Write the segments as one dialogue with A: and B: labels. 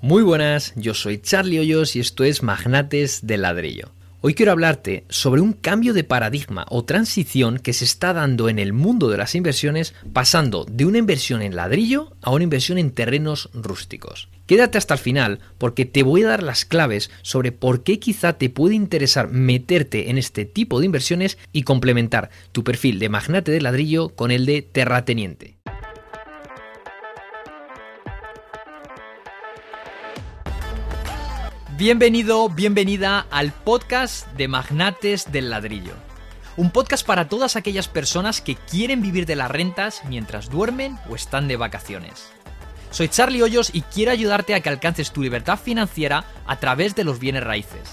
A: Muy buenas, yo soy Charlie Hoyos y esto es Magnates del Ladrillo. Hoy quiero hablarte sobre un cambio de paradigma o transición que se está dando en el mundo de las inversiones pasando de una inversión en ladrillo a una inversión en terrenos rústicos. Quédate hasta el final porque te voy a dar las claves sobre por qué quizá te puede interesar meterte en este tipo de inversiones y complementar tu perfil de magnate de ladrillo con el de terrateniente. Bienvenido, bienvenida al podcast de Magnates del Ladrillo. Un podcast para todas aquellas personas que quieren vivir de las rentas mientras duermen o están de vacaciones. Soy Charlie Hoyos y quiero ayudarte a que alcances tu libertad financiera a través de los bienes raíces.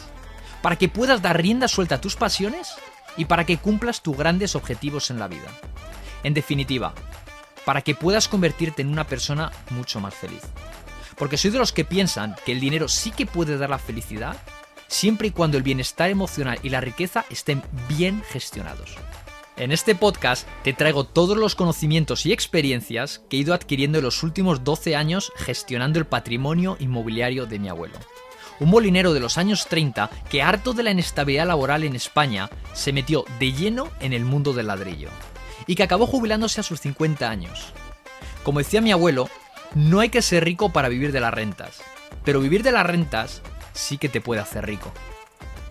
A: Para que puedas dar rienda suelta a tus pasiones y para que cumplas tus grandes objetivos en la vida. En definitiva, para que puedas convertirte en una persona mucho más feliz. Porque soy de los que piensan que el dinero sí que puede dar la felicidad siempre y cuando el bienestar emocional y la riqueza estén bien gestionados. En este podcast te traigo todos los conocimientos y experiencias que he ido adquiriendo en los últimos 12 años gestionando el patrimonio inmobiliario de mi abuelo. Un molinero de los años 30 que harto de la inestabilidad laboral en España se metió de lleno en el mundo del ladrillo y que acabó jubilándose a sus 50 años. Como decía mi abuelo, no hay que ser rico para vivir de las rentas, pero vivir de las rentas sí que te puede hacer rico.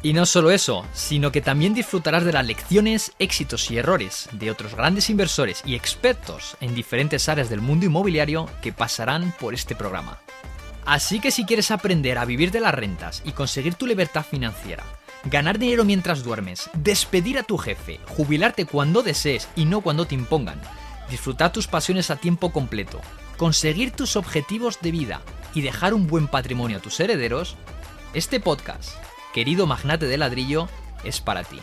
A: Y no solo eso, sino que también disfrutarás de las lecciones, éxitos y errores de otros grandes inversores y expertos en diferentes áreas del mundo inmobiliario que pasarán por este programa. Así que si quieres aprender a vivir de las rentas y conseguir tu libertad financiera, ganar dinero mientras duermes, despedir a tu jefe, jubilarte cuando desees y no cuando te impongan, disfrutar tus pasiones a tiempo completo, conseguir tus objetivos de vida y dejar un buen patrimonio a tus herederos, este podcast, querido magnate de ladrillo, es para ti.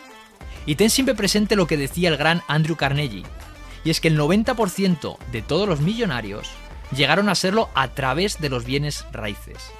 A: Y ten siempre presente lo que decía el gran Andrew Carnegie, y es que el 90% de todos los millonarios llegaron a serlo a través de los bienes raíces.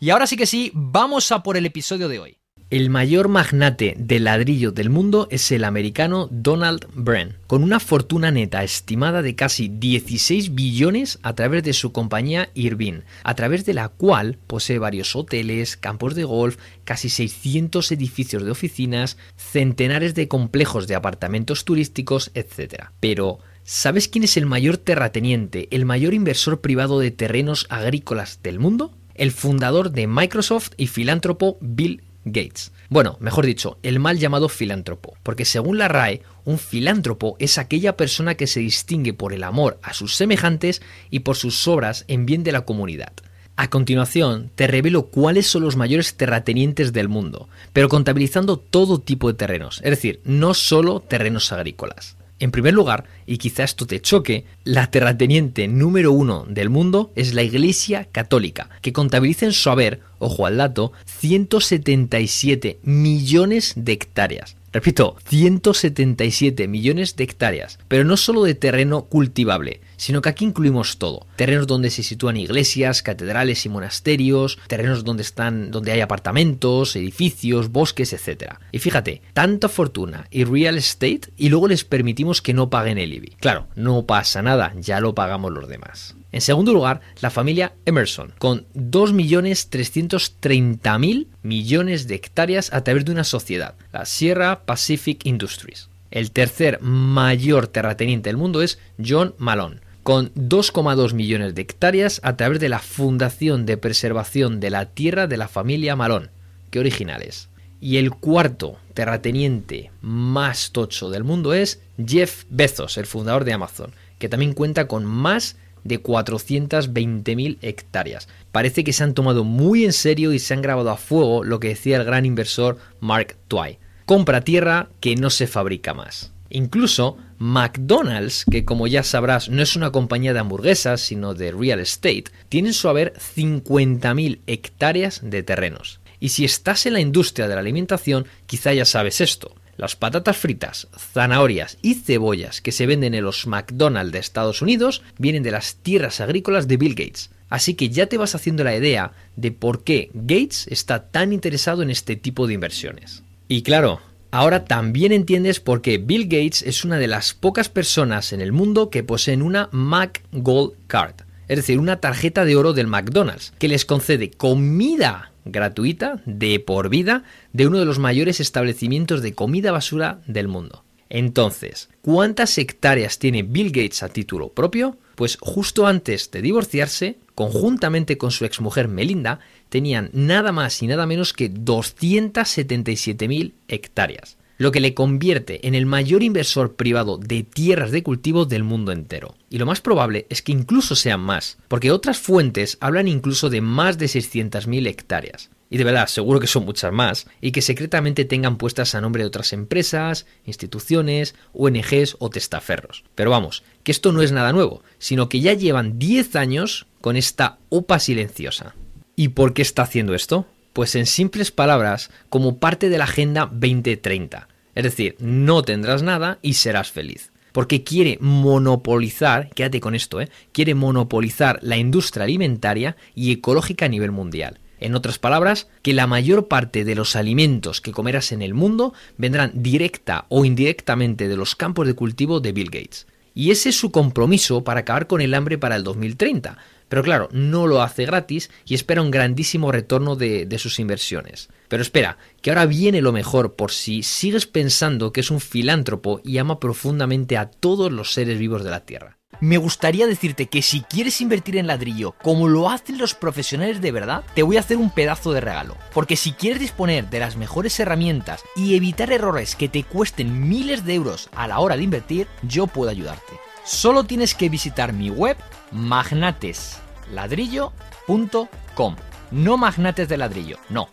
A: Y ahora sí que sí, vamos a por el episodio de hoy. El mayor magnate de ladrillo del mundo es el americano Donald Bren, con una fortuna neta estimada de casi 16 billones a través de su compañía Irvine, a través de la cual posee varios hoteles, campos de golf, casi 600 edificios de oficinas, centenares de complejos de apartamentos turísticos, etc. Pero, ¿sabes quién es el mayor terrateniente, el mayor inversor privado de terrenos agrícolas del mundo? El fundador de Microsoft y filántropo Bill Gates. Bueno, mejor dicho, el mal llamado filántropo, porque según la RAE, un filántropo es aquella persona que se distingue por el amor a sus semejantes y por sus obras en bien de la comunidad. A continuación, te revelo cuáles son los mayores terratenientes del mundo, pero contabilizando todo tipo de terrenos, es decir, no solo terrenos agrícolas. En primer lugar, y quizá esto te choque, la terrateniente número uno del mundo es la Iglesia Católica, que contabiliza en su haber, ojo al dato, 177 millones de hectáreas. Repito, 177 millones de hectáreas, pero no solo de terreno cultivable, sino que aquí incluimos todo. Terrenos donde se sitúan iglesias, catedrales y monasterios, terrenos donde están donde hay apartamentos, edificios, bosques, etc. Y fíjate, tanta fortuna y real estate y luego les permitimos que no paguen el IBI. Claro, no pasa nada, ya lo pagamos los demás. En segundo lugar, la familia Emerson, con 2.330.000 millones de hectáreas a través de una sociedad, la Sierra Pacific Industries. El tercer mayor terrateniente del mundo es John Malone, con 2,2 millones de hectáreas a través de la Fundación de Preservación de la Tierra de la familia Malone. ¡Qué originales! Y el cuarto terrateniente más tocho del mundo es Jeff Bezos, el fundador de Amazon, que también cuenta con más de 420.000 hectáreas. Parece que se han tomado muy en serio y se han grabado a fuego lo que decía el gran inversor Mark Twain. Compra tierra que no se fabrica más. Incluso McDonald's, que como ya sabrás no es una compañía de hamburguesas, sino de real estate, tiene en su haber 50.000 hectáreas de terrenos. Y si estás en la industria de la alimentación, quizá ya sabes esto. Las patatas fritas, zanahorias y cebollas que se venden en los McDonald's de Estados Unidos vienen de las tierras agrícolas de Bill Gates. Así que ya te vas haciendo la idea de por qué Gates está tan interesado en este tipo de inversiones. Y claro, ahora también entiendes por qué Bill Gates es una de las pocas personas en el mundo que poseen una Mac Gold Card. es decir, una tarjeta de oro del McDonald's, que les concede comida gratuita de por vida de uno de los mayores establecimientos de comida basura del mundo. Entonces, ¿cuántas hectáreas tiene Bill Gates a título propio? Pues justo antes de divorciarse, conjuntamente con su exmujer Melinda, tenían nada más y nada menos que 277.000 hectáreas lo que le convierte en el mayor inversor privado de tierras de cultivo del mundo entero. Y lo más probable es que incluso sean más, porque otras fuentes hablan incluso de más de 600.000 hectáreas. Y de verdad, seguro que son muchas más, y que secretamente tengan puestas a nombre de otras empresas, instituciones, ONGs o testaferros. Pero vamos, que esto no es nada nuevo, sino que ya llevan 10 años con esta OPA silenciosa. ¿Y por qué está haciendo esto? Pues en simples palabras, como parte de la Agenda 2030. Es decir, no tendrás nada y serás feliz. Porque quiere monopolizar, quédate con esto, ¿eh? quiere monopolizar la industria alimentaria y ecológica a nivel mundial. En otras palabras, que la mayor parte de los alimentos que comerás en el mundo vendrán directa o indirectamente de los campos de cultivo de Bill Gates. Y ese es su compromiso para acabar con el hambre para el 2030, pero claro, no lo hace gratis y espera un grandísimo retorno de, sus inversiones. Pero espera, que ahora viene lo mejor por si sigues pensando que es un filántropo y ama profundamente a todos los seres vivos de la Tierra. Me gustaría decirte que si quieres invertir en ladrillo como lo hacen los profesionales de verdad, te voy a hacer un pedazo de regalo. Porque si quieres disponer de las mejores herramientas y evitar errores que te cuesten miles de euros a la hora de invertir, yo puedo ayudarte. Solo tienes que visitar mi web magnatesladrillo.com. No magnates de ladrillo, no.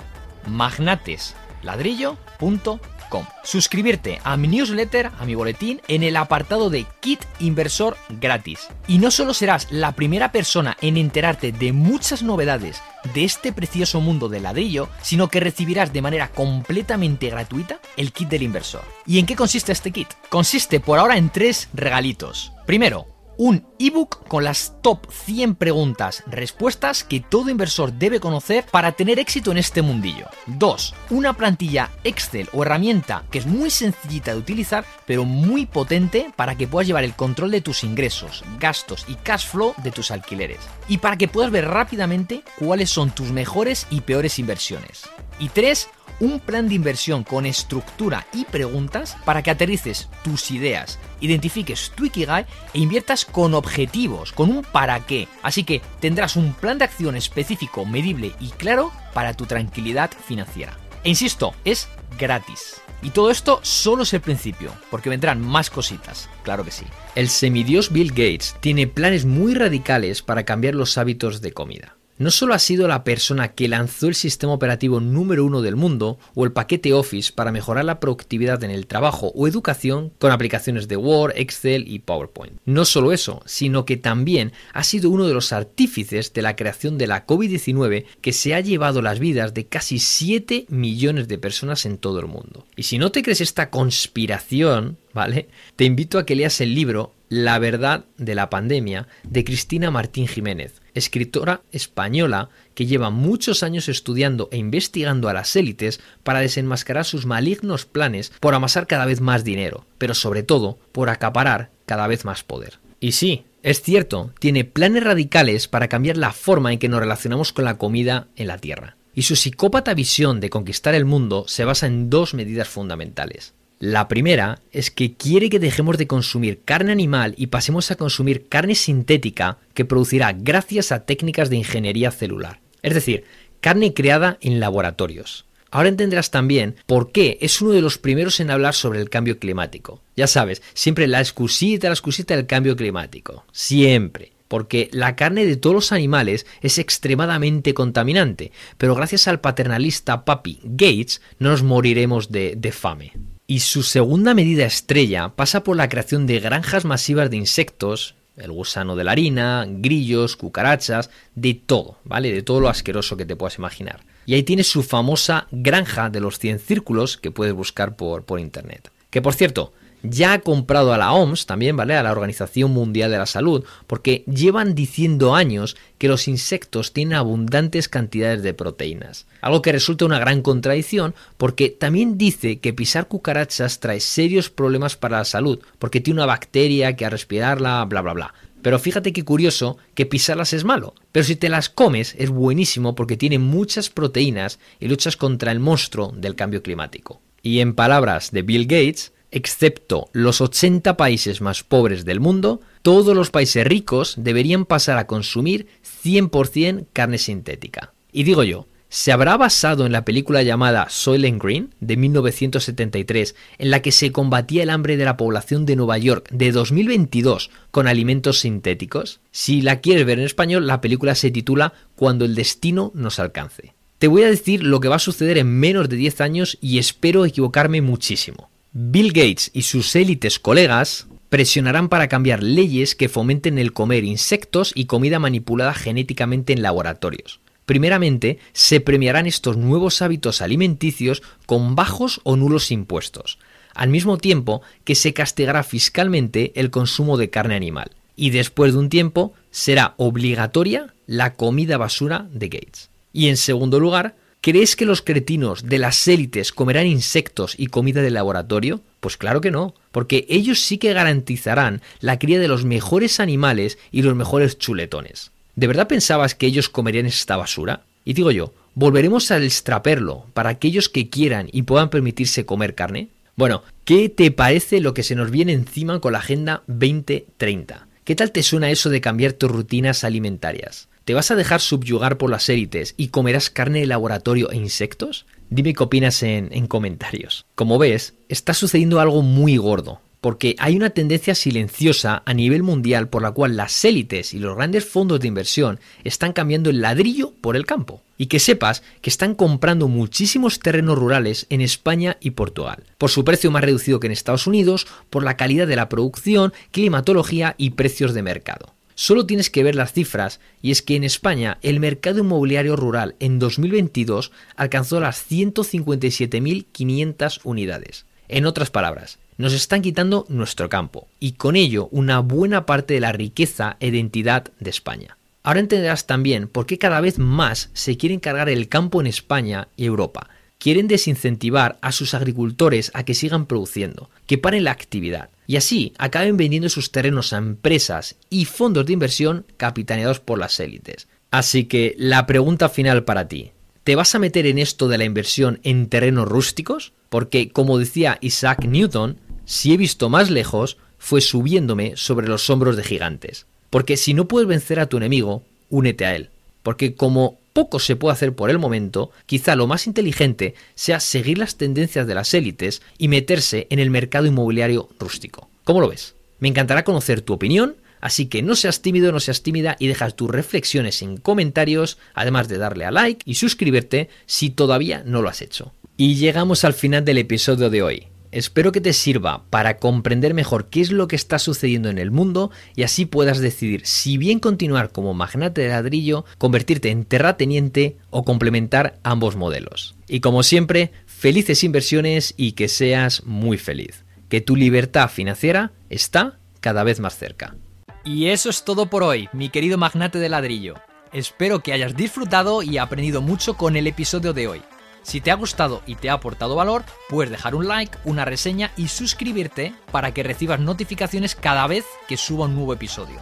A: magnatesladrillo.com. Suscribirte a mi newsletter, a mi boletín, en el apartado de Kit Inversor gratis. Y no solo serás la primera persona en enterarte de muchas novedades de este precioso mundo del ladrillo, sino que recibirás de manera completamente gratuita el kit del inversor. ¿Y en qué consiste este kit? Consiste por ahora en tres regalitos. Primero, un ebook con las top 100 preguntas, respuestas que todo inversor debe conocer para tener éxito en este mundillo. 2. Una plantilla Excel o herramienta que es muy sencillita de utilizar, pero muy potente para que puedas llevar el control de tus ingresos, gastos y cash flow de tus alquileres. Y para que puedas ver rápidamente cuáles son tus mejores y peores inversiones. Y 3 un plan de inversión con estructura y preguntas para que aterrices tus ideas, identifiques tu Ikigai e inviertas con objetivos, con un para qué. Así que tendrás un plan de acción específico, medible y claro para tu tranquilidad financiera. E insisto, es gratis. Y todo esto solo es el principio, porque vendrán más cositas, claro que sí. El semidios Bill Gates tiene planes muy radicales para cambiar los hábitos de comida no solo ha sido la persona que lanzó el sistema operativo número uno del mundo o el paquete Office para mejorar la productividad en el trabajo o educación con aplicaciones de Word, Excel y PowerPoint. No solo eso, sino que también ha sido uno de los artífices de la creación de la COVID-19 que se ha llevado las vidas de casi 7 millones de personas en todo el mundo. Y si no te crees esta conspiración, ¿vale? Te invito a que leas el libro La verdad de la pandemia de Cristina Martín Jiménez escritora española que lleva muchos años estudiando e investigando a las élites para desenmascarar sus malignos planes por amasar cada vez más dinero, pero sobre todo por acaparar cada vez más poder. Y sí, es cierto, tiene planes radicales para cambiar la forma en que nos relacionamos con la comida en la Tierra. Y su psicópata visión de conquistar el mundo se basa en dos medidas fundamentales. La primera es que quiere que dejemos de consumir carne animal y pasemos a consumir carne sintética que producirá gracias a técnicas de ingeniería celular. Es decir, carne creada en laboratorios. Ahora entenderás también por qué es uno de los primeros en hablar sobre el cambio climático. Ya sabes, siempre la excusita, la excusita del cambio climático. Siempre porque la carne de todos los animales es extremadamente contaminante, pero gracias al paternalista papi Gates no nos moriremos de, de fame. Y su segunda medida estrella pasa por la creación de granjas masivas de insectos, el gusano de la harina, grillos, cucarachas, de todo, ¿vale? De todo lo asqueroso que te puedas imaginar. Y ahí tienes su famosa granja de los 100 círculos que puedes buscar por, por internet. Que por cierto, ya ha comprado a la OMS también, ¿vale? A la Organización Mundial de la Salud, porque llevan diciendo años que los insectos tienen abundantes cantidades de proteínas. Algo que resulta una gran contradicción porque también dice que pisar cucarachas trae serios problemas para la salud, porque tiene una bacteria que a respirarla, bla, bla, bla. Pero fíjate qué curioso que pisarlas es malo. Pero si te las comes es buenísimo porque tiene muchas proteínas y luchas contra el monstruo del cambio climático. Y en palabras de Bill Gates, excepto los 80 países más pobres del mundo, todos los países ricos deberían pasar a consumir 100% carne sintética. Y digo yo, se habrá basado en la película llamada Soylent Green de 1973, en la que se combatía el hambre de la población de Nueva York de 2022 con alimentos sintéticos? Si la quieres ver en español, la película se titula Cuando el destino nos alcance. Te voy a decir lo que va a suceder en menos de 10 años y espero equivocarme muchísimo. Bill Gates y sus élites colegas presionarán para cambiar leyes que fomenten el comer insectos y comida manipulada genéticamente en laboratorios. Primeramente, se premiarán estos nuevos hábitos alimenticios con bajos o nulos impuestos, al mismo tiempo que se castigará fiscalmente el consumo de carne animal. Y después de un tiempo, será obligatoria la comida basura de Gates. Y en segundo lugar, ¿crees que los cretinos de las élites comerán insectos y comida de laboratorio? Pues claro que no, porque ellos sí que garantizarán la cría de los mejores animales y los mejores chuletones. ¿De verdad pensabas que ellos comerían esta basura? Y digo yo, ¿volveremos al extraperlo para aquellos que quieran y puedan permitirse comer carne? Bueno, ¿qué te parece lo que se nos viene encima con la Agenda 2030? ¿Qué tal te suena eso de cambiar tus rutinas alimentarias? ¿Te vas a dejar subyugar por las élites y comerás carne de laboratorio e insectos? Dime qué opinas en, en comentarios. Como ves, está sucediendo algo muy gordo, porque hay una tendencia silenciosa a nivel mundial por la cual las élites y los grandes fondos de inversión están cambiando el ladrillo por el campo. Y que sepas que están comprando muchísimos terrenos rurales en España y Portugal, por su precio más reducido que en Estados Unidos, por la calidad de la producción, climatología y precios de mercado. Solo tienes que ver las cifras y es que en España el mercado inmobiliario rural en 2022 alcanzó las 157.500 unidades. En otras palabras, nos están quitando nuestro campo y con ello una buena parte de la riqueza e identidad de España. Ahora entenderás también por qué cada vez más se quiere encargar el campo en España y Europa. Quieren desincentivar a sus agricultores a que sigan produciendo, que paren la actividad y así acaben vendiendo sus terrenos a empresas y fondos de inversión capitaneados por las élites. Así que la pregunta final para ti, ¿te vas a meter en esto de la inversión en terrenos rústicos? Porque, como decía Isaac Newton, si he visto más lejos, fue subiéndome sobre los hombros de gigantes. Porque si no puedes vencer a tu enemigo, únete a él. Porque como poco se puede hacer por el momento, quizá lo más inteligente sea seguir las tendencias de las élites y meterse en el mercado inmobiliario rústico. ¿Cómo lo ves? Me encantará conocer tu opinión, así que no seas tímido, no seas tímida y dejas tus reflexiones en comentarios, además de darle a like y suscribirte si todavía no lo has hecho. Y llegamos al final del episodio de hoy. Espero que te sirva para comprender mejor qué es lo que está sucediendo en el mundo y así puedas decidir si bien continuar como magnate de ladrillo, convertirte en terrateniente o complementar ambos modelos. Y como siempre, felices inversiones y que seas muy feliz. Que tu libertad financiera está cada vez más cerca. Y eso es todo por hoy, mi querido magnate de ladrillo. Espero que hayas disfrutado y aprendido mucho con el episodio de hoy. Si te ha gustado y te ha aportado valor, puedes dejar un like, una reseña y suscribirte para que recibas notificaciones cada vez que suba un nuevo episodio.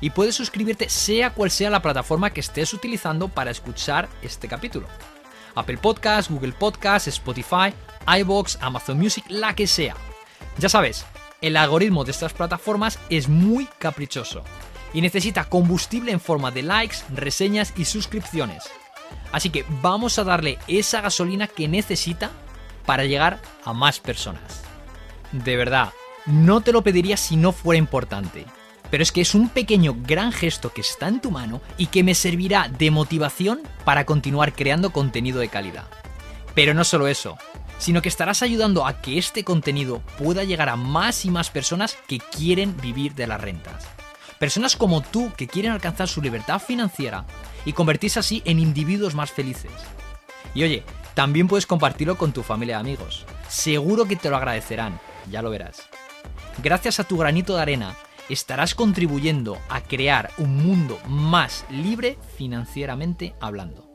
A: Y puedes suscribirte sea cual sea la plataforma que estés utilizando para escuchar este capítulo. Apple Podcast, Google Podcast, Spotify, iBox, Amazon Music, la que sea. Ya sabes, el algoritmo de estas plataformas es muy caprichoso y necesita combustible en forma de likes, reseñas y suscripciones. Así que vamos a darle esa gasolina que necesita para llegar a más personas. De verdad, no te lo pediría si no fuera importante. Pero es que es un pequeño gran gesto que está en tu mano y que me servirá de motivación para continuar creando contenido de calidad. Pero no solo eso, sino que estarás ayudando a que este contenido pueda llegar a más y más personas que quieren vivir de las rentas. Personas como tú que quieren alcanzar su libertad financiera y convertirse así en individuos más felices. Y oye, también puedes compartirlo con tu familia y amigos. Seguro que te lo agradecerán, ya lo verás. Gracias a tu granito de arena, estarás contribuyendo a crear un mundo más libre financieramente hablando.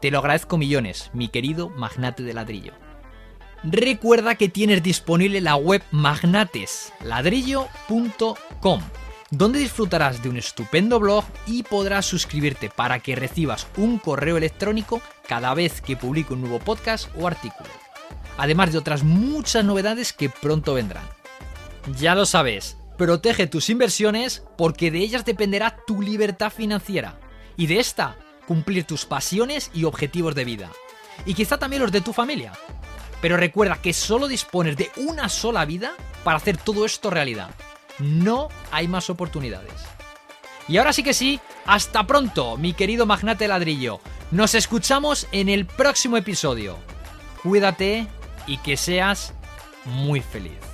A: Te lo agradezco millones, mi querido magnate de ladrillo. Recuerda que tienes disponible la web magnatesladrillo.com donde disfrutarás de un estupendo blog y podrás suscribirte para que recibas un correo electrónico cada vez que publique un nuevo podcast o artículo. Además de otras muchas novedades que pronto vendrán. Ya lo sabes, protege tus inversiones porque de ellas dependerá tu libertad financiera y de esta cumplir tus pasiones y objetivos de vida. Y quizá también los de tu familia. Pero recuerda que solo dispones de una sola vida para hacer todo esto realidad. No hay más oportunidades. Y ahora sí que sí, hasta pronto, mi querido magnate ladrillo. Nos escuchamos en el próximo episodio. Cuídate y que seas muy feliz.